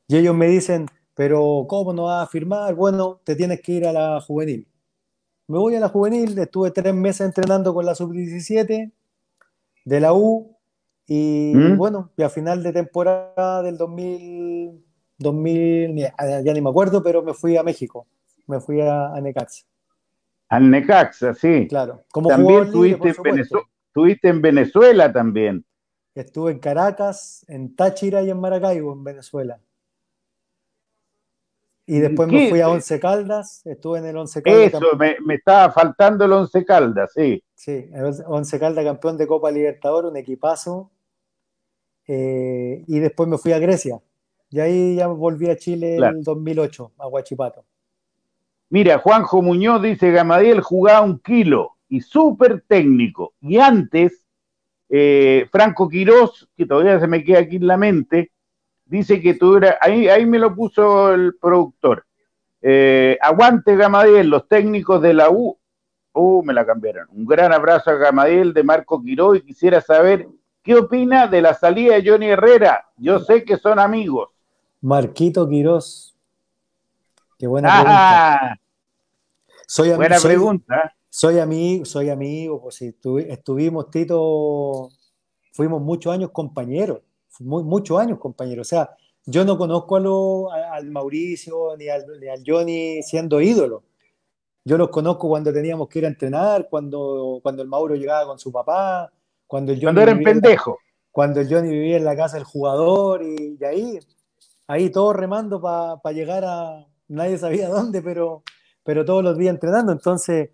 Y ellos me dicen, pero ¿cómo no vas a firmar? Bueno, te tienes que ir a la juvenil. Me voy a la juvenil, estuve tres meses entrenando con la sub-17 de la U y ¿Mm? bueno, y a final de temporada del 2000, 2000 ya, ni me acuerdo, pero me fui a México, me fui a, Necaxa. Al Necaxa, sí. Claro. Como también tuviste, en Venezuela también. Estuve en Caracas, en Táchira y en Maracaibo, en Venezuela. Y después me fui a Once Caldas, estuve en el Once Caldas. Eso, me, me, estaba faltando el Once Caldas, sí. Sí, el Once Caldas campeón de Copa Libertadores, un equipazo. Eh, y después me fui a Grecia. Y ahí ya volví a Chile en el 2008, a Huachipato. Mira, Juanjo Muñoz dice, Gamadiel jugaba un kilo y súper técnico. Y antes, eh, Franco Quirós, que todavía se me queda aquí en la mente, dice que eras, ahí, ahí me lo puso el productor. Eh, aguante Gamadiel, los técnicos de la U. Uh, me la cambiaron. Un gran abrazo a Gamadiel de Marco Quiró y quisiera saber qué opina de la salida de Johnny Herrera. Yo sé que son amigos. Marquito Quirós. Qué buena pregunta. Soy buena pregunta. Soy amigo, soy amigo, pues estuvimos, Tito, fuimos muchos años compañeros muchos años, compañero. O sea, yo no conozco a al Mauricio ni al, Johnny siendo ídolo. Yo los conozco cuando teníamos que ir a entrenar, cuando, cuando el Mauro llegaba con su papá, cuando el Johnny Cuando eran pendejos. Cuando el Johnny vivía en la casa del jugador y, ahí, ahí todos remando para llegar a, nadie sabía dónde, pero, pero todos los días entrenando. Entonces,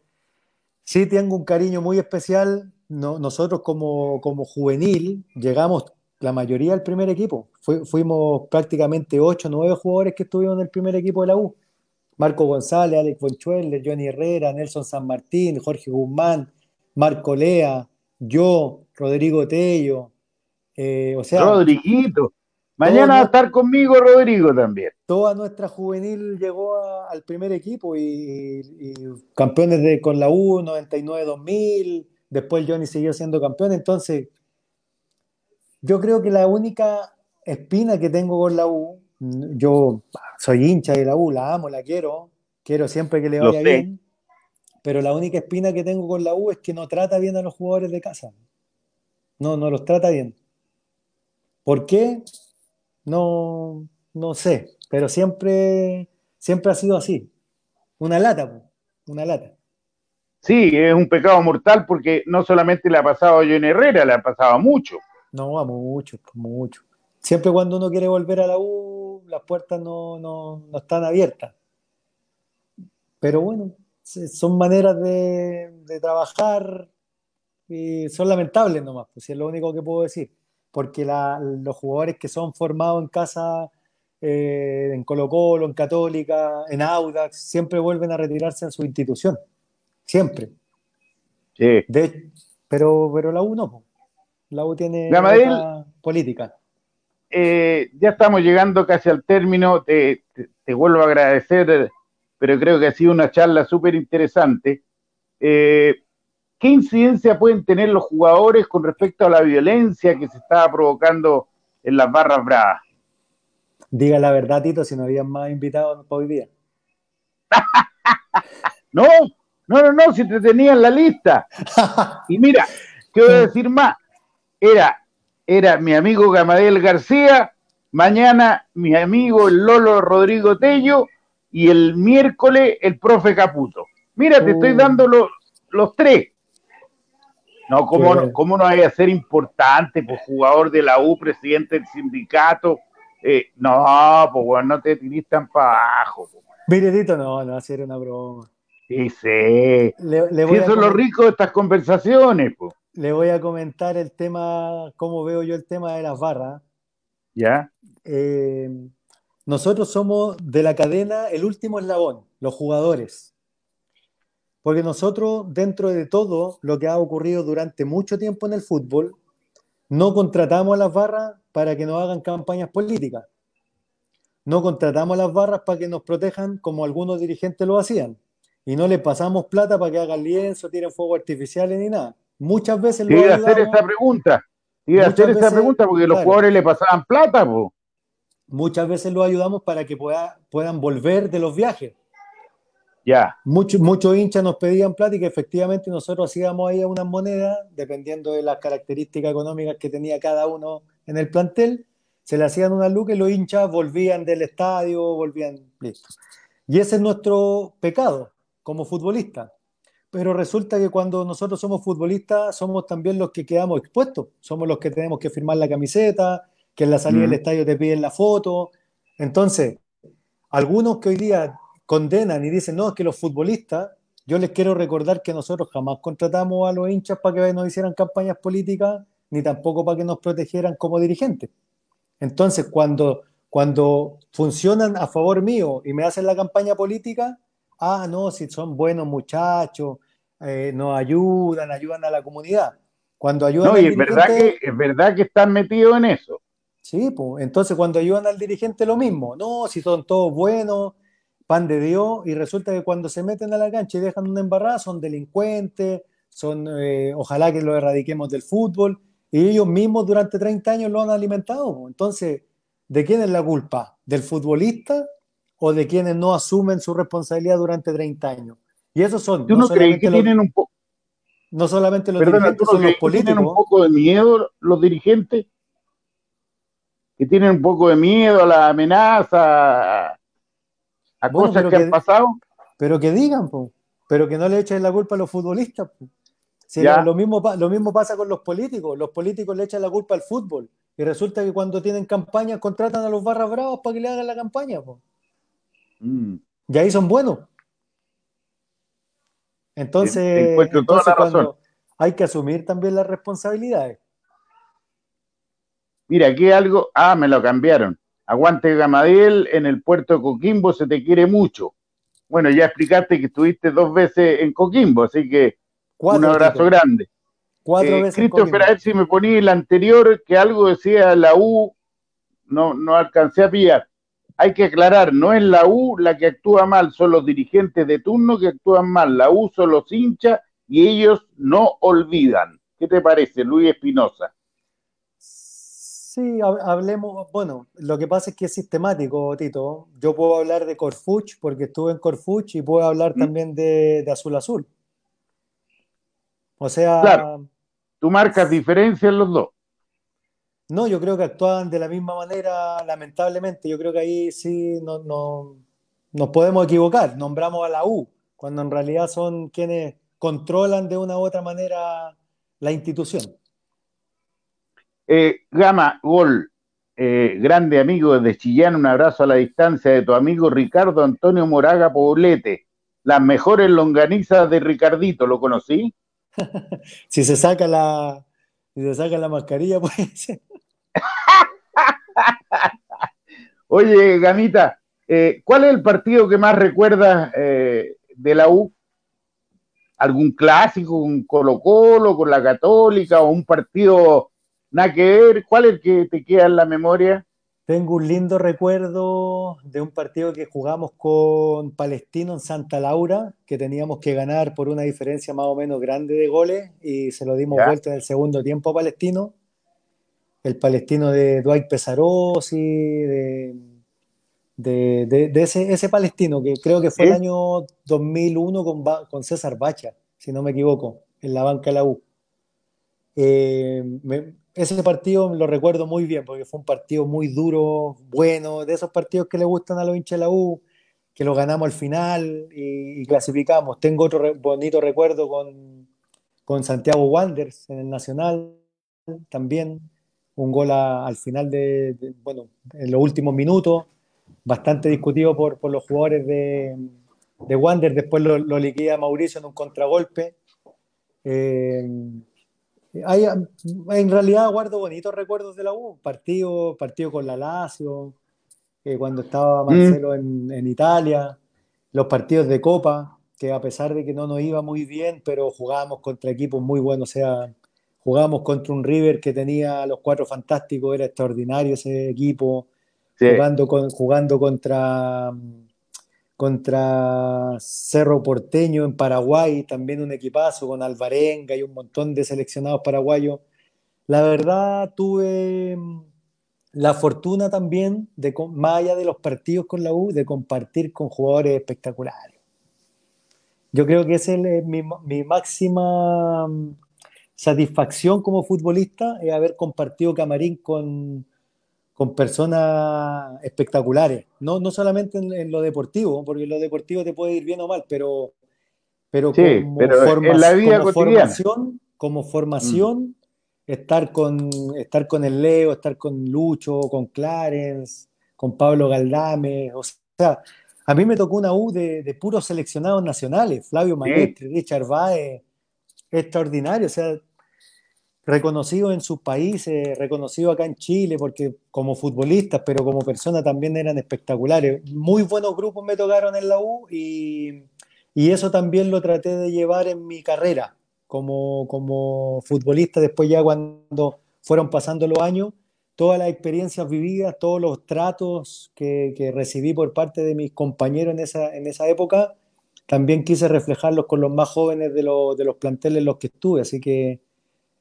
sí tengo un cariño muy especial. No, nosotros como, como juvenil llegamos la mayoría del primer equipo. fuimos prácticamente 8 o 9 jugadores que estuvieron en el primer equipo de la U. Marco González, Alex Bonchueller, Johnny Herrera, Nelson San Martín, Jorge Guzmán, Marco Lea, yo, Rodrigo Tello. Eh, o sea, Rodriguito. Mañana va a estar conmigo Rodrigo también. Toda nuestra juvenil llegó al primer equipo y, campeones de, con la U, 99-2000. Después Johnny siguió siendo campeón. Entonces, yo creo que la única espina que tengo con la U, yo soy hincha de la U, la amo, la quiero, quiero siempre que le vaya bien, pero la única espina que tengo con la U es que no trata bien a los jugadores de casa. No, no los trata bien. ¿Por qué? No, no sé, pero siempre, siempre ha sido así. Una lata, una lata. Sí, es un pecado mortal porque no solamente le ha pasado a John Herrera, le ha pasado a mucho. No, a mucho, mucho. Siempre cuando uno quiere volver a la U, las puertas no, están abiertas. Pero bueno, son maneras de, trabajar y son lamentables nomás, pues es lo único que puedo decir. Porque los jugadores que son formados en casa, eh, en Colo Colo, en Católica, en Audax, siempre vuelven a retirarse en su institución. Siempre. Sí. pero, pero la U no. La U tiene política. Eh, ya estamos llegando casi al término. Te, vuelvo a agradecer, pero creo que ha sido una charla súper interesante. Eh, ¿Qué incidencia pueden tener los jugadores con respecto a la violencia que se estaba provocando en las barras bravas? Diga la verdad, Tito, si no habían más invitados hoy día. no, no, no, no, si te tenía en la lista. Y mira, ¿qué voy a decir más? era, era mi amigo Gamadel García, mañana mi amigo el Lolo Rodrigo Tello y el miércoles el profe Caputo. Mira, te estoy uh. dando los, tres. No, ¿cómo, no, ¿cómo no hay a ser importante, pues jugador de la U, presidente del sindicato? Eh, no, pues bueno, no te tirís tan para abajo. Pues. no, no va a ser una broma. Sí, sí. Le, eso es lo rico de estas conversaciones, pues le voy a comentar el tema, cómo veo yo el tema de las barras. Ya. Eh, nosotros somos de la cadena el último eslabón, los jugadores. Porque nosotros, dentro de todo lo que ha ocurrido durante mucho tiempo en el fútbol, no contratamos a las barras para que nos hagan campañas políticas. No contratamos a las barras para que nos protejan como algunos dirigentes lo hacían. Y no les pasamos plata para que hagan lienzo, tiren fuego artificiales ni nada. Muchas veces lo Iba a hacer esa pregunta. Iba a hacer esa pregunta porque los jugadores le pasaban plata, Muchas veces lo ayudamos para que puedan volver de los viajes. Ya. Muchos muchos hinchas nos pedían plata y que efectivamente nosotros hacíamos ahí unas monedas, dependiendo de las características económicas que tenía cada uno en el plantel, se le hacían una luz y los hinchas volvían del estadio, volvían, listo. Y ese es nuestro pecado como futbolistas pero resulta que cuando nosotros somos futbolistas somos también los que quedamos expuestos, somos los que tenemos que firmar la camiseta, que en la salida del estadio te piden la foto. Entonces, algunos que hoy día condenan y dicen, no, es que los futbolistas, yo les quiero recordar que nosotros jamás contratamos a los hinchas para que nos hicieran campañas políticas, ni tampoco para que nos protegieran como dirigentes. Entonces, cuando, cuando funcionan a favor mío y me hacen la campaña política, ah, no, si son buenos muchachos, eh, nos ayudan, ayudan a la comunidad. Cuando ayudan no, y es verdad, que, es verdad que están metidos en eso. Sí, pues entonces cuando ayudan al dirigente lo mismo, no, si son todos buenos, pan de Dios, y resulta que cuando se meten a la cancha y dejan una embarrada son delincuentes, son, eh, ojalá que lo erradiquemos del fútbol, y ellos mismos durante 30 años lo han alimentado. Entonces, ¿de quién es la culpa? ¿Del futbolista o de quienes no asumen su responsabilidad durante 30 años? Y esos son... ¿Tú no, crees que tienen un poco... No solamente los dirigentes, son los políticos. ¿Tienen un poco de miedo los dirigentes? Que tienen un poco de miedo a la amenaza, a cosas que, han pasado. Pero que digan, pero que no le echen la culpa a los futbolistas. lo, mismo, lo mismo pasa con los políticos. Los políticos le echan la culpa al fútbol. Y resulta que cuando tienen campaña contratan a los barras bravos para que le hagan la campaña. Mm. Y ahí son buenos. Entonces, hay que asumir también las responsabilidades. Mira, aquí algo. Ah, me lo cambiaron. Aguante Gamadiel, en el puerto de Coquimbo se te quiere mucho. Bueno, ya explicaste que estuviste dos veces en Coquimbo, así que un abrazo grande. Cuatro eh, veces. a ver si me ponía el anterior, que algo decía la U, no, no alcancé a pillar. Hay que aclarar, no es la U la que actúa mal, son los dirigentes de turno que actúan mal. La U son los hinchas y ellos no olvidan. ¿Qué te parece, Luis Espinosa? Sí, hablemos, bueno, lo que pasa es que es sistemático, Tito. Yo puedo hablar de Corfuch porque estuve en Corfuch y puedo hablar mm. también de, Azul Azul. O sea... Claro, tú marcas diferencias en los dos. No, yo creo que actúan de la misma manera, lamentablemente. Yo creo que ahí sí no, no, nos podemos equivocar. Nombramos a la U, cuando en realidad son quienes controlan de una u otra manera la institución. Eh, Gama, Gol, eh, grande amigo desde Chillán, un abrazo a la distancia de tu amigo Ricardo Antonio Moraga Poblete, las mejores longanizas de Ricardito, ¿lo conocí? si se saca la, si se saca la mascarilla, pues. Oye, Gamita, eh, ¿cuál es el partido que más recuerdas de la U? ¿Algún clásico, un Colo Colo, con la Católica o un partido nada que ver. ¿Cuál es el que te queda en la memoria? Tengo un lindo recuerdo de un partido que jugamos con Palestino en Santa Laura, que teníamos que ganar por una diferencia más o menos grande de goles y se lo dimos vuelta en el segundo tiempo a Palestino. El Palestino de Dwight Pesarosi, de, de, ese, ese, Palestino, que creo que fue el año 2001 con, con César Bacha, si no me equivoco, en la banca de la U. Eh, ese partido lo recuerdo muy bien porque fue un partido muy duro, bueno, de esos partidos que le gustan a los hinchas de la U, que lo ganamos al final y, clasificamos. Tengo otro bonito recuerdo con, con, Santiago Wanderers en el Nacional también, un gol al final de, bueno, en los últimos minutos, bastante discutido por, por los jugadores de, de Wander, después lo, lo, liquida Mauricio en un contragolpe. Eh, en realidad guardo bonitos recuerdos de la U, partido, partido con la Lazio, eh, cuando estaba mm. Marcelo en, Italia, los partidos de Copa, que a pesar de que no nos iba muy bien, pero jugábamos contra equipos muy buenos, o sea, jugábamos contra un River que tenía los cuatro fantásticos, era extraordinario ese equipo, jugando, con, jugando contra contra Cerro Porteño en Paraguay, también un equipazo con Alvarenga y un montón de seleccionados paraguayos. La verdad, tuve mm, la fortuna también, de, más allá de los partidos con la U, de compartir con jugadores espectaculares. Yo creo que es mi, mi máxima mm, satisfacción como futbolista, es haber compartido camarín con, con personas espectaculares, no, no solamente en, lo deportivo, porque en lo deportivo te puede ir bien o mal, pero, pero, como, en la vida como formación, como formación, estar, con, estar con el Leo, estar con Lucho, con Clarence, con Pablo Galdame, o sea, a mí me tocó una U de, puros seleccionados nacionales, Flavio Maestri, Richard Baez, extraordinario, o sea, reconocido en sus países, reconocido acá en Chile, porque como futbolistas, pero como personas también eran espectaculares. Muy buenos grupos me tocaron en la U y, eso también lo traté de llevar en mi carrera como, como futbolista, después ya cuando fueron pasando los años, todas las experiencias vividas, todos los tratos que, que recibí por parte de mis compañeros en esa, en esa época, también quise reflejarlos con los más jóvenes de, de los planteles en los que estuve, así que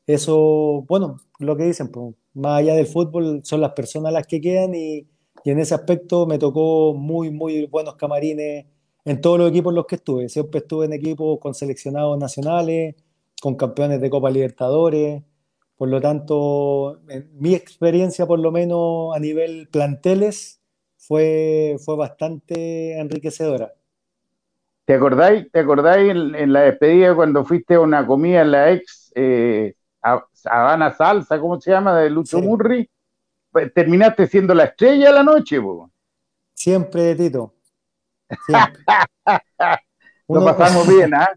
eso, bueno, lo que dicen, pues, más allá del fútbol, son las personas las que quedan y, y, en ese aspecto me tocó muy, muy buenos camarines en todos los equipos en los que estuve. Siempre estuve en equipos con seleccionados nacionales, con campeones de Copa Libertadores. Por lo tanto, mi experiencia, por lo menos a nivel planteles, fue, fue bastante enriquecedora. ¿Te acordáis, te acordáis en, la despedida cuando fuiste a una comida en la ex eh, Habana Salsa, ¿cómo se llama? De Lucho Murri? Pues, terminaste siendo la estrella de la noche, po. Siempre, Tito. Siempre. Lo pasamos bien, ¿ah?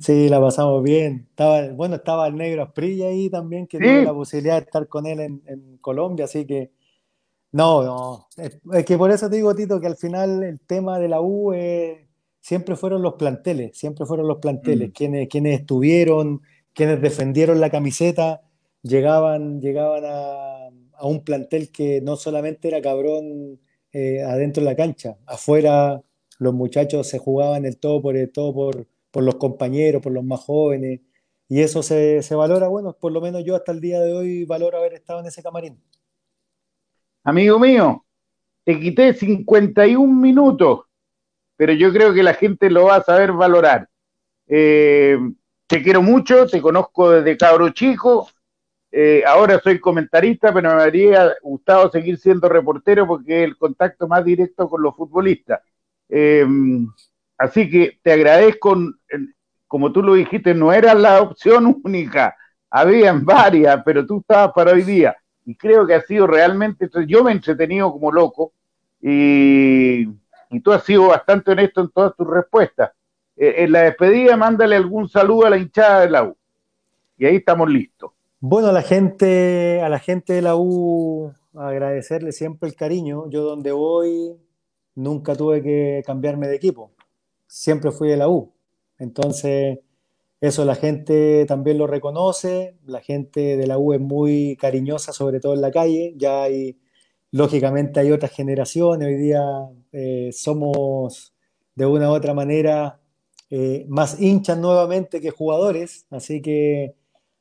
Sí, la pasamos bien. Estaba, bueno, estaba el negro Asprilla ahí también, que tuve la posibilidad de estar con él en, Colombia, así que no, no. Es, que por eso te digo, Tito, que al final el tema de la U siempre fueron los planteles, siempre fueron los planteles, mm. quienes, quienes estuvieron, quienes defendieron la camiseta, llegaban, llegaban a, un plantel que no solamente era cabrón eh, adentro de la cancha, afuera los muchachos se jugaban el todo por el todo por, por los compañeros, por los más jóvenes, y eso se, se, valora, bueno, por lo menos yo hasta el día de hoy valoro haber estado en ese camarín. Amigo mío, te quité 51 minutos, pero yo creo que la gente lo va a saber valorar. Eh, te quiero mucho, te conozco desde cabro chico, eh, ahora soy comentarista, pero me habría gustado seguir siendo reportero porque es el contacto más directo con los futbolistas. Eh, así que te agradezco, como tú lo dijiste, no era la opción única, habían varias, pero tú estabas para hoy día. Y creo que ha sido realmente, yo me he entretenido como loco y, tú has sido bastante honesto en todas tus respuestas. Eh, en la despedida, mándale algún saludo a la hinchada de la. Y ahí estamos listos. Bueno, a la gente, a la gente de la U, agradecerle siempre el cariño. Yo donde voy, nunca tuve que cambiarme de equipo, siempre fui de la U. Entonces, eso la gente también lo reconoce, la gente de la U es muy cariñosa, sobre todo en la calle, ya hay, lógicamente hay otras generaciones, hoy día eh, somos de una u otra manera eh, más hinchas nuevamente que jugadores, así que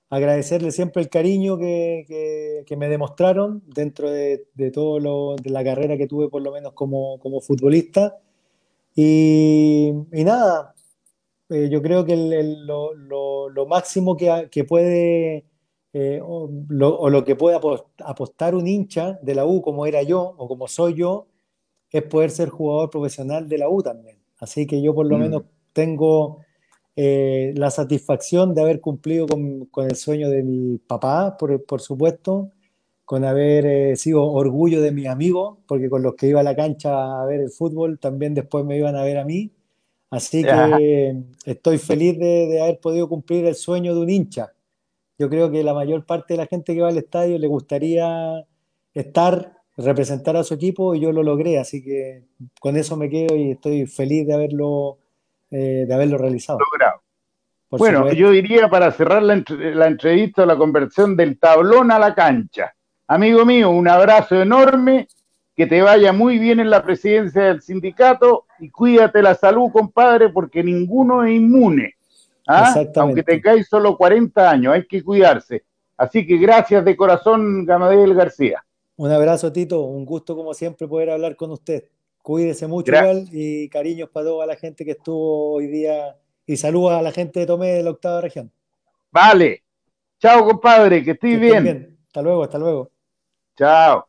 agradecerle siempre el cariño que, me demostraron dentro de, todo lo, de la carrera que tuve por lo menos como, futbolista. Y, nada, eh, yo creo que lo, máximo que, puede eh, o, lo, que puede apostar un hincha de la U como era yo o como soy yo es poder ser jugador profesional de la U también. Así que yo por lo mm. menos tengo eh, la satisfacción de haber cumplido con, el sueño de mi papá, por, supuesto, con haber eh, sido orgullo de mis amigos, porque con los que iba a la cancha a ver el fútbol también después me iban a ver a mí. Así que estoy feliz de, haber podido cumplir el sueño de un hincha. Yo creo que la mayor parte de la gente que va al estadio le gustaría estar, representar a su equipo y yo lo logré, así que con eso me quedo y estoy feliz de haberlo eh, de haberlo realizado. bueno, yo diría para cerrar la, la entrevista, la conversión del tablón a la cancha. Amigo mío, un abrazo enorme, que te vaya muy bien en la presidencia del sindicato y cuídate la salud, compadre, porque ninguno es inmune. ¿ah? Aunque tengáis solo 40 años, hay que cuidarse. Así que gracias de corazón, Gamadiel García. Un abrazo, Tito. Un gusto, como siempre, poder hablar con usted. Cuídese mucho igual y cariños para toda la gente que estuvo hoy día y saludos a la gente de Tomé de la octava región. Vale. Chao, compadre, que estés bien. bien. Hasta luego, hasta luego. Chao.